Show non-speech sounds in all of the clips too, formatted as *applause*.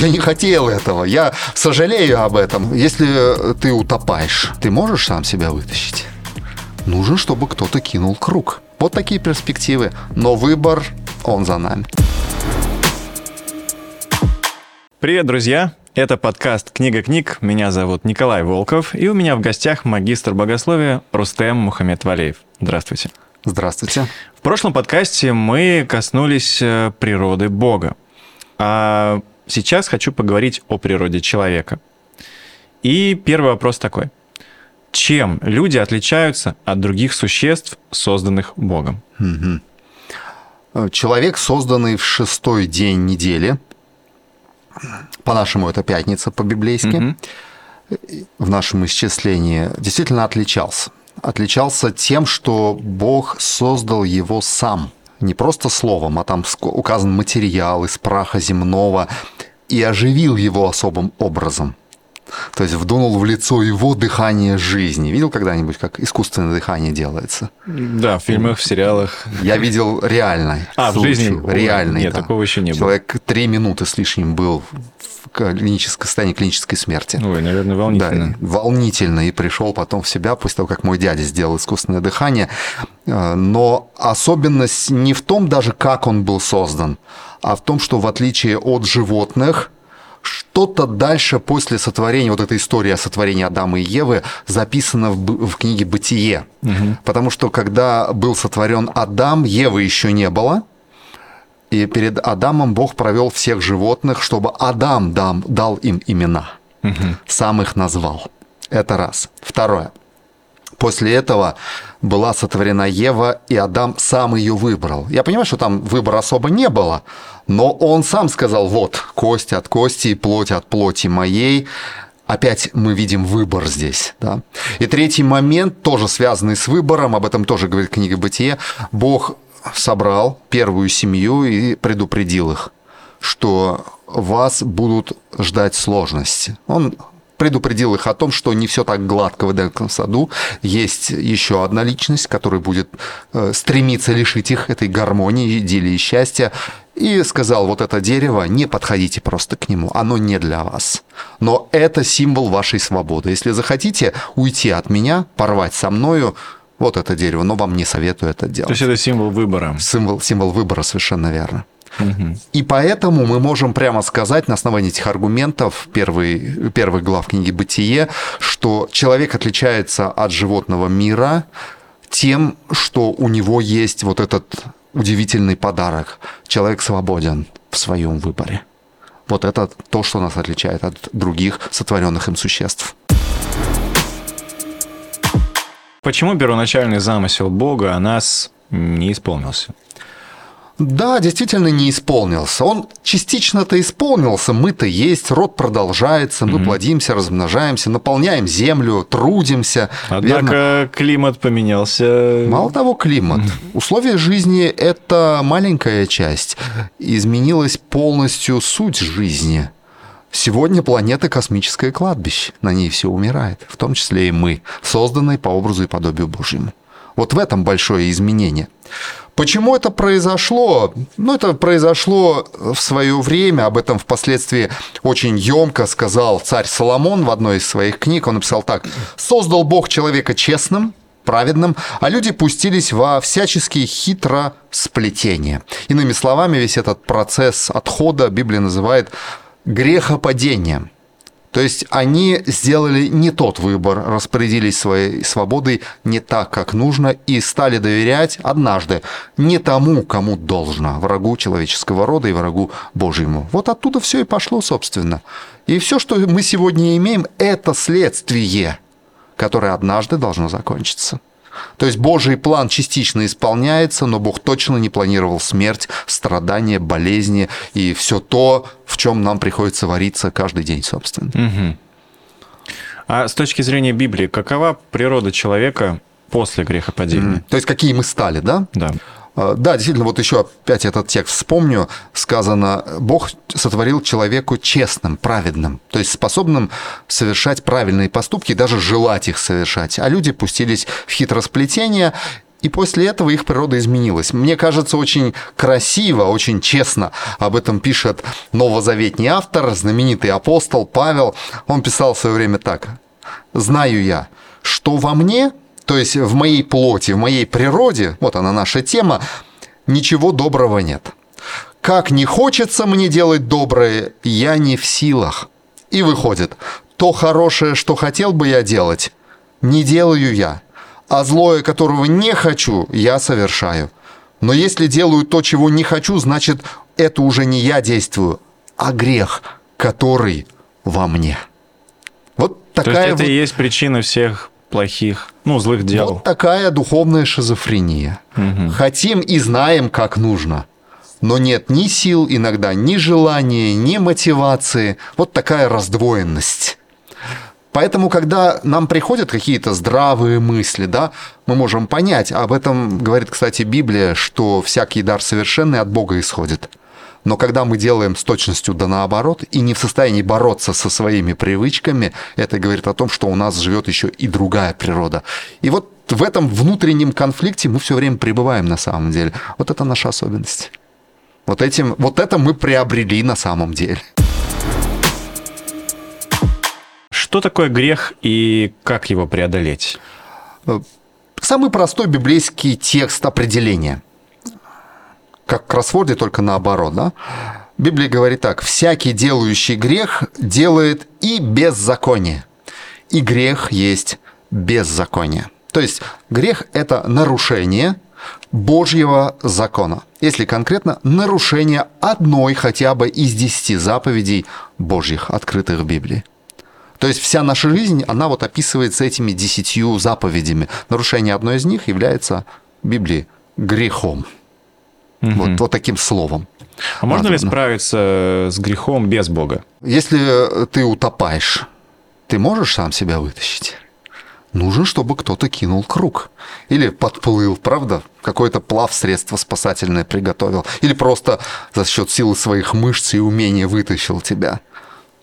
Я не хотел этого. Я сожалею об этом. Если ты утопаешь, ты можешь сам себя вытащить? Нужен, чтобы кто-то кинул круг. Вот такие перспективы. Но выбор, он за нами. Привет, друзья! Это подкаст «Книга книг». Меня зовут Николай Волков, и у меня в гостях магистр богословия Рустем Мухаммед Валеев. Здравствуйте. Здравствуйте. В прошлом подкасте мы коснулись э, природы Бога. А сейчас хочу поговорить о природе человека. И первый вопрос такой. Чем люди отличаются от других существ, созданных Богом? Человек, созданный в шестой день недели, по-нашему это пятница по-библейски, в нашем исчислении, действительно отличался отличался тем, что Бог создал его сам. Не просто словом, а там указан материал из праха земного и оживил его особым образом. То есть вдунул в лицо его дыхание жизни. Видел когда-нибудь, как искусственное дыхание делается? Да, в фильмах, в сериалах. Я видел реальный. А, случай, в жизни? Реальный, Нет, да. такого еще не было. Человек три минуты с лишним был в клинической состоянии клинической смерти. Ой, наверное, волнительно. Да, волнительно. И пришел потом в себя после того, как мой дядя сделал искусственное дыхание. Э, но особенность не в том даже, как он был создан, а в том, что в отличие от животных, что-то дальше после сотворения, вот эта история о сотворении Адама и Евы записана в, в книге «Бытие». Угу. Потому что когда был сотворен Адам, Евы еще не было. И перед Адамом Бог провел всех животных, чтобы Адам дам, дал им имена. Угу. Сам их назвал. Это раз. Второе. После этого была сотворена Ева, и Адам сам ее выбрал. Я понимаю, что там выбора особо не было, но он сам сказал, вот, кость от кости и плоть от плоти моей. Опять мы видим выбор здесь. Да? И третий момент, тоже связанный с выбором, об этом тоже говорит книга «Бытие», Бог собрал первую семью и предупредил их, что вас будут ждать сложности. Он предупредил их о том, что не все так гладко в Эдемском саду. Есть еще одна личность, которая будет э, стремиться лишить их этой гармонии, идиллии и счастья. И сказал, вот это дерево, не подходите просто к нему, оно не для вас. Но это символ вашей свободы. Если захотите уйти от меня, порвать со мною, вот это дерево, но вам не советую это делать. То есть это символ выбора. Символ, символ выбора, совершенно верно. И поэтому мы можем прямо сказать на основании этих аргументов первый, первых глав книги «Бытие», что человек отличается от животного мира тем, что у него есть вот этот удивительный подарок. Человек свободен в своем выборе. Вот это то, что нас отличает от других сотворенных им существ. Почему первоначальный замысел Бога о нас не исполнился? Да, действительно не исполнился. Он частично-то исполнился. Мы-то есть, род продолжается, мы угу. плодимся, размножаемся, наполняем землю, трудимся. Однако верно? климат поменялся. Мало того, климат. Условия жизни – это маленькая часть. Изменилась полностью суть жизни. Сегодня планета – космическое кладбище. На ней все умирает, в том числе и мы, созданные по образу и подобию Божьему. Вот в этом большое изменение. Почему это произошло? Ну, это произошло в свое время, об этом впоследствии очень емко сказал царь Соломон в одной из своих книг. Он написал так. «Создал Бог человека честным, праведным, а люди пустились во всяческие хитросплетения». Иными словами, весь этот процесс отхода Библия называет грехопадением – то есть они сделали не тот выбор, распорядились своей свободой не так, как нужно, и стали доверять однажды не тому, кому должно, врагу человеческого рода и врагу Божьему. Вот оттуда все и пошло, собственно. И все, что мы сегодня имеем, это следствие, которое однажды должно закончиться. То есть Божий план частично исполняется, но Бог точно не планировал смерть, страдания, болезни и все то, в чем нам приходится вариться каждый день, собственно. Угу. А с точки зрения Библии, какова природа человека после грехопадения? Mm. То есть какие мы стали, да? Да. А, да, действительно, вот еще опять этот текст вспомню. Сказано, Бог сотворил человеку честным, праведным, то есть способным совершать правильные поступки, даже желать их совершать. А люди пустились в хитросплетение, И после этого их природа изменилась. Мне кажется, очень красиво, очень честно об этом пишет новозаветний автор, знаменитый апостол Павел. Он писал в свое время так. «Знаю я, что во мне, то есть в моей плоти, в моей природе, вот она наша тема, ничего доброго нет. Как не хочется мне делать доброе, я не в силах. И выходит, то хорошее, что хотел бы я делать, не делаю я, а злое, которого не хочу, я совершаю. Но если делаю то, чего не хочу, значит, это уже не я действую, а грех, который во мне. Вот такая то есть это вот... и есть причина всех плохих, ну, злых дел. Вот такая духовная шизофрения. Угу. Хотим и знаем, как нужно. Но нет ни сил иногда, ни желания, ни мотивации. Вот такая раздвоенность. Поэтому, когда нам приходят какие-то здравые мысли, да, мы можем понять, об этом говорит, кстати, Библия, что всякий дар совершенный от Бога исходит. Но когда мы делаем с точностью да наоборот и не в состоянии бороться со своими привычками, это говорит о том, что у нас живет еще и другая природа. И вот в этом внутреннем конфликте мы все время пребываем на самом деле. Вот это наша особенность. Вот, этим, вот это мы приобрели на самом деле. Что такое грех и как его преодолеть? Э, самый простой библейский текст определения. Как в кроссворде, только наоборот. Да? Библия говорит так. «Всякий, делающий грех, делает и беззаконие. И грех есть беззаконие». То есть грех – это нарушение Божьего закона. Если конкретно, нарушение одной хотя бы из десяти заповедей Божьих, открытых в Библии. То есть вся наша жизнь, она вот описывается этими десятью заповедями. Нарушение одной из них является в Библии грехом. Угу. Вот, вот таким словом. А можно ли справиться с грехом без Бога? Если ты утопаешь, ты можешь сам себя вытащить? Нужен, чтобы кто-то кинул круг. Или подплыл, правда? Какое-то плав средство спасательное приготовил. Или просто за счет силы своих мышц и умения вытащил тебя.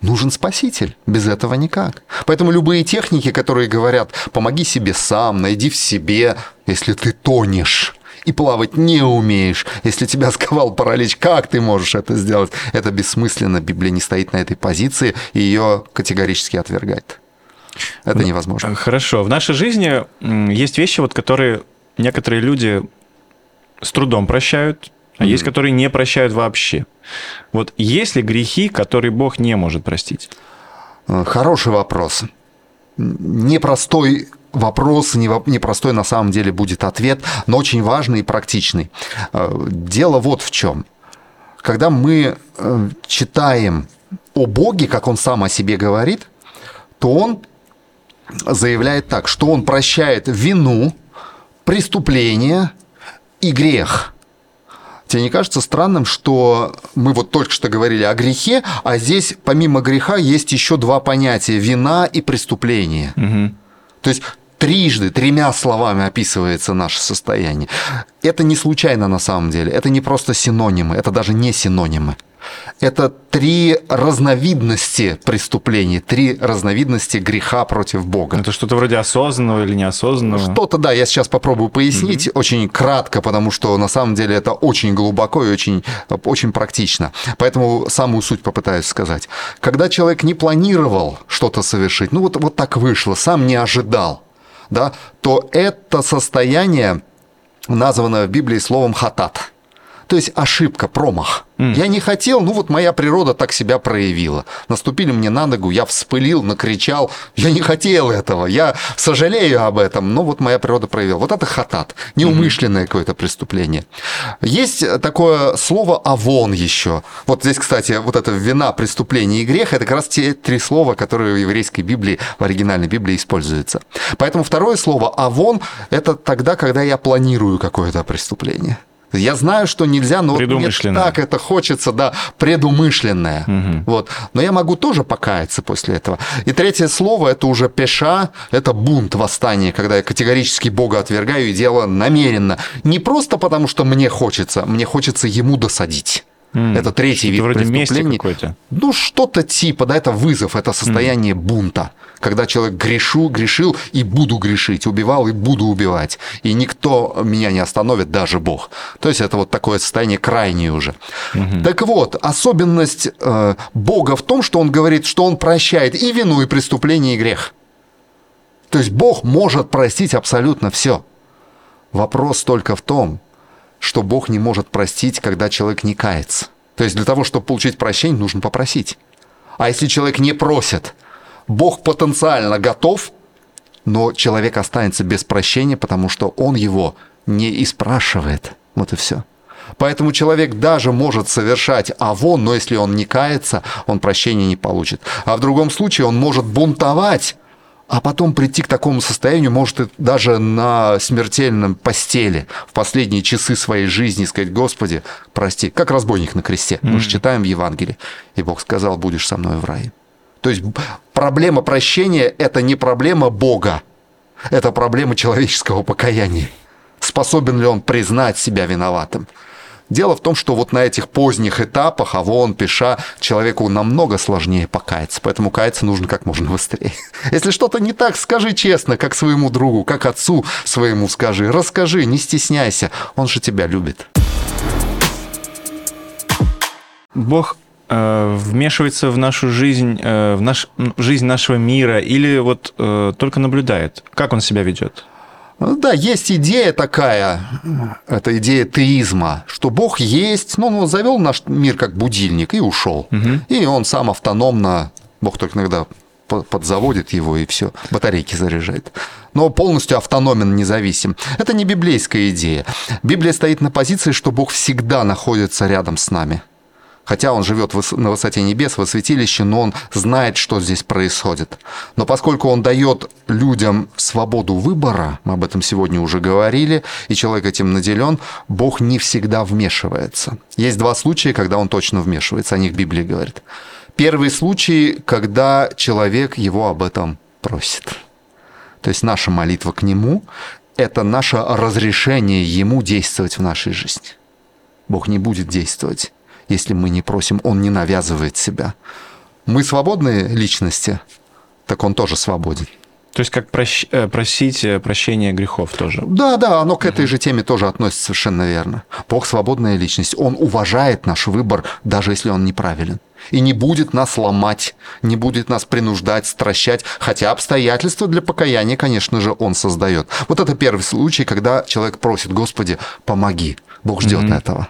Нужен спаситель. Без этого никак. Поэтому любые техники, которые говорят «помоги себе сам, найди в себе», если ты тонешь и плавать не умеешь, если тебя *laughs* сковал паралич, как ты можешь это сделать? Это бессмысленно. Библия не стоит на этой позиции и ее категорически отвергает. Это невозможно. Хорошо. В нашей жизни есть вещи, вот, которые некоторые люди с трудом прощают, а mm-hmm. есть, которые не прощают вообще. Вот есть ли грехи, которые Бог не может простить? Э, хороший вопрос. Непростой вопрос, непростой на самом деле будет ответ, но очень важный и практичный. Э, дело вот в чем. Когда мы э, читаем о Боге, как Он сам о себе говорит, то Он заявляет так, что Он прощает вину, преступление и грех – Тебе не кажется странным, что мы вот только что говорили о грехе, а здесь помимо греха есть еще два понятия – вина и преступление. Угу. То есть трижды, тремя словами описывается наше состояние. Это не случайно на самом деле, это не просто синонимы, это даже не синонимы. Это три разновидности преступлений, три разновидности греха против Бога. Это что-то вроде осознанного или неосознанного? Что-то, да, я сейчас попробую пояснить угу. очень кратко, потому что на самом деле это очень глубоко и очень, очень практично. Поэтому самую суть попытаюсь сказать. Когда человек не планировал что-то совершить, ну вот, вот так вышло, сам не ожидал, да, то это состояние названо в Библии словом хатат. То есть ошибка, промах. Mm. Я не хотел, ну вот моя природа так себя проявила. Наступили мне на ногу, я вспылил, накричал. Я не хотел этого, я сожалею об этом, но вот моя природа проявила. Вот это хатат, неумышленное mm-hmm. какое-то преступление. Есть такое слово «авон» еще. Вот здесь, кстати, вот это вина, преступление и грех, это как раз те три слова, которые в еврейской Библии, в оригинальной Библии используются. Поэтому второе слово «авон» — это тогда, когда я планирую какое-то преступление. Я знаю, что нельзя, но мне так это хочется, да, предумышленное. Угу. Вот. Но я могу тоже покаяться после этого. И третье слово это уже пеша, это бунт, восстание, когда я категорически Бога отвергаю и делаю намеренно. Не просто потому, что мне хочется, мне хочется ему досадить. Mm. Это третий вид вроде преступления. Ну, что-то типа, да, это вызов, это состояние mm. бунта. Когда человек грешу, грешил и буду грешить, убивал и буду убивать. И никто меня не остановит, даже Бог. То есть это вот такое состояние крайнее уже. Mm-hmm. Так вот, особенность э, Бога в том, что Он говорит, что Он прощает и вину, и преступление, и грех. То есть Бог может простить абсолютно все. Вопрос только в том, что Бог не может простить, когда человек не кается. То есть для того, чтобы получить прощение, нужно попросить. А если человек не просит, Бог потенциально готов, но человек останется без прощения, потому что он его не испрашивает. Вот и все. Поэтому человек даже может совершать авон, но если он не кается, он прощения не получит. А в другом случае он может бунтовать, а потом прийти к такому состоянию может даже на смертельном постели в последние часы своей жизни сказать, Господи, прости, как разбойник на кресте. Mm-hmm. Мы же читаем в Евангелии. И Бог сказал, будешь со мной в рае. То есть проблема прощения – это не проблема Бога, это проблема человеческого покаяния. Способен ли он признать себя виноватым? Дело в том, что вот на этих поздних этапах, а вон, пиша, человеку намного сложнее покаяться, поэтому каяться нужно как можно быстрее. *laughs* Если что-то не так, скажи честно, как своему другу, как отцу своему скажи, расскажи, не стесняйся, он же тебя любит. Бог э, вмешивается в нашу жизнь, э, в, наш, жизнь нашего мира или вот э, только наблюдает? Как он себя ведет? Ну да, есть идея такая, это идея теизма, что Бог есть, ну, он завел наш мир как будильник и ушел. Угу. И он сам автономно, Бог только иногда подзаводит его и все, батарейки заряжает. Но полностью автономен, независим. Это не библейская идея. Библия стоит на позиции, что Бог всегда находится рядом с нами хотя он живет на высоте небес, во святилище, но он знает, что здесь происходит. Но поскольку он дает людям свободу выбора, мы об этом сегодня уже говорили, и человек этим наделен, Бог не всегда вмешивается. Есть два случая, когда он точно вмешивается, о них Библия говорит. Первый случай, когда человек его об этом просит. То есть наша молитва к нему – это наше разрешение ему действовать в нашей жизни. Бог не будет действовать если мы не просим, он не навязывает себя. Мы свободные личности, так он тоже свободен. То есть как прощ... Э, просить э, прощения грехов тоже. Да, да, оно к этой же теме тоже относится совершенно верно. Бог свободная личность. Он уважает наш выбор, даже если он неправилен. И не будет нас ломать, не будет нас принуждать, стращать, хотя обстоятельства для покаяния, конечно же, он создает. Вот это первый случай, когда человек просит, Господи, помоги. Бог ждет mm-hmm. этого.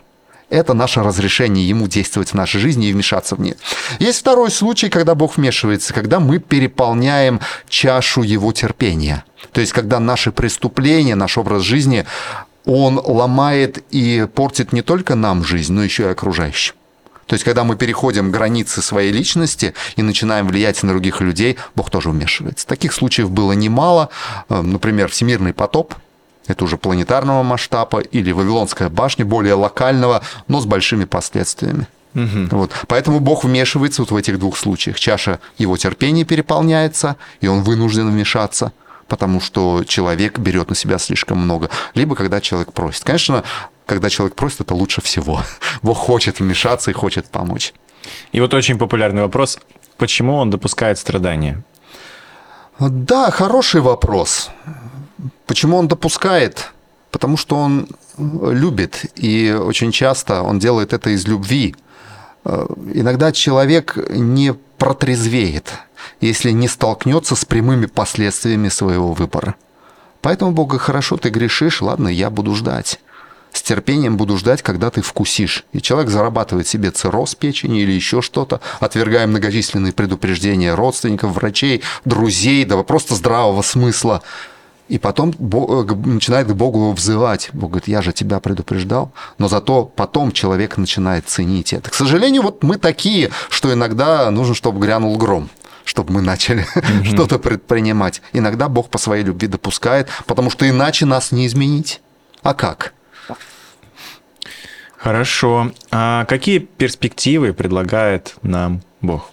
Это наше разрешение ему действовать в нашей жизни и вмешаться в нее. Есть второй случай, когда Бог вмешивается, когда мы переполняем чашу его терпения. То есть, когда наши преступления, наш образ жизни, он ломает и портит не только нам жизнь, но еще и окружающим. То есть, когда мы переходим границы своей личности и начинаем влиять на других людей, Бог тоже вмешивается. Таких случаев было немало. Э, например, всемирный потоп – это уже планетарного масштаба, или Вавилонская башня, более локального, но с большими последствиями. Угу. Вот. Поэтому Бог вмешивается вот в этих двух случаях. Чаша его терпения переполняется, и он вынужден вмешаться, потому что человек берет на себя слишком много. Либо когда человек просит. Конечно, когда человек просит, это лучше всего. *laughs* Бог хочет вмешаться и хочет помочь. И вот очень популярный вопрос. Почему он допускает страдания? Да, хороший вопрос. Почему он допускает? Потому что он любит, и очень часто он делает это из любви. Э, иногда человек не протрезвеет, если не столкнется с прямыми последствиями своего выбора. Поэтому Бога хорошо, ты грешишь, ладно, я буду ждать. С терпением буду ждать, когда ты вкусишь. И человек зарабатывает себе цирроз печени или еще что-то, отвергая многочисленные предупреждения родственников, врачей, друзей, да просто здравого смысла – и потом Бог, э, начинает к Богу взывать. Бог говорит, я же тебя предупреждал. Но зато потом человек начинает ценить это. К сожалению, вот мы такие, что иногда нужно, чтобы грянул гром чтобы мы начали mm-hmm. *laughs* что-то предпринимать. Иногда Бог по своей любви допускает, потому что иначе нас не изменить. А как? Хорошо. А какие перспективы предлагает нам Бог?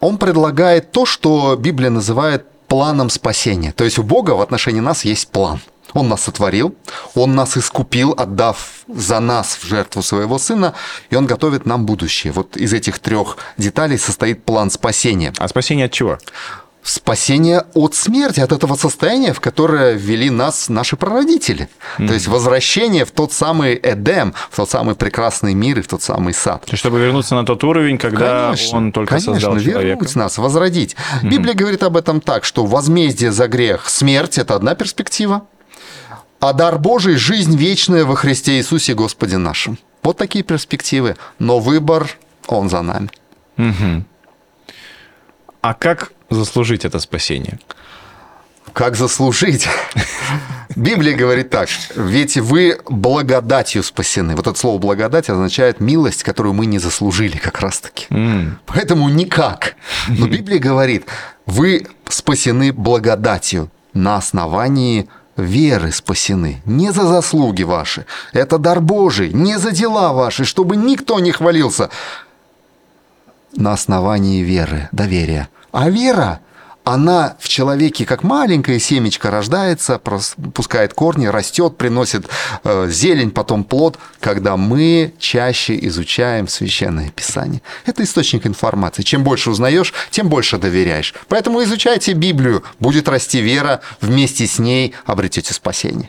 Он предлагает то, что Библия называет планом спасения. То есть у Бога в отношении нас есть план. Он нас сотворил, Он нас искупил, отдав за нас в жертву своего Сына, и Он готовит нам будущее. Вот из этих трех деталей состоит план спасения. А спасение от чего? Спасение от смерти, от этого состояния, в которое ввели нас наши прародители. Mm-hmm. То есть возвращение в тот самый Эдем, в тот самый прекрасный мир и в тот самый сад. То есть, чтобы вернуться на тот уровень, когда конечно, он только конечно, создал человека. вернуть нас, возродить. Mm-hmm. Библия говорит об этом так, что возмездие за грех, смерть – это одна перспектива, а дар Божий – жизнь вечная во Христе Иисусе Господе нашим. Вот такие перспективы. Но выбор, он за нами. Угу. А как заслужить это спасение? Как заслужить? Библия говорит так, ведь вы благодатью спасены. Вот это слово благодать означает милость, которую мы не заслужили как раз-таки. Mm. Поэтому никак. Но Библия говорит, вы спасены благодатью на основании веры спасены, не за заслуги ваши. Это дар Божий, не за дела ваши, чтобы никто не хвалился. На основании веры, доверия. А вера, она в человеке как маленькое семечко рождается, пускает корни, растет, приносит э, зелень, потом плод, когда мы чаще изучаем священное писание. Это источник информации. Чем больше узнаешь, тем больше доверяешь. Поэтому изучайте Библию, будет расти вера, вместе с ней обретете спасение.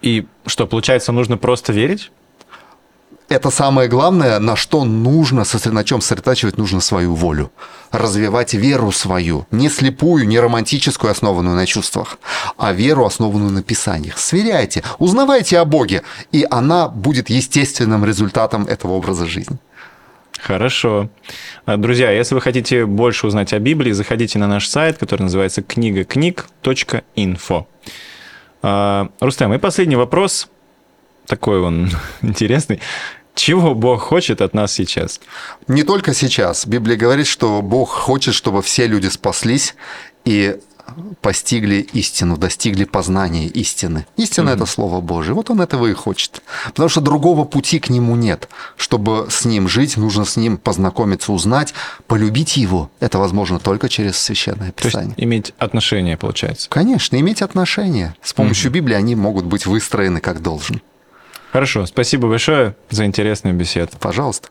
И что, получается, нужно просто верить? Это самое главное, на что нужно, на чем сосредотачивать нужно свою волю. Развивать веру свою, не слепую, не романтическую, основанную на чувствах, а веру, основанную на Писаниях. Сверяйте, узнавайте о Боге, и она будет естественным результатом этого образа жизни. Хорошо. А, друзья, если вы хотите больше узнать о Библии, заходите на наш сайт, который называется книгакниг.инфо. А, Рустем, и последний вопрос, такой он *laughs* интересный. Чего Бог хочет от нас сейчас? Не только сейчас. Библия говорит, что Бог хочет, чтобы все люди спаслись и постигли истину, достигли познания истины. Истина mm-hmm. это Слово Божие. Вот он этого и хочет. Потому что другого пути к нему нет. Чтобы с ним жить, нужно с ним познакомиться, узнать, полюбить его. Это возможно только через священное писание. То есть иметь отношения, получается. Конечно, иметь отношения. С помощью mm-hmm. Библии они могут быть выстроены как должен. Хорошо, спасибо большое за интересную беседу. Пожалуйста.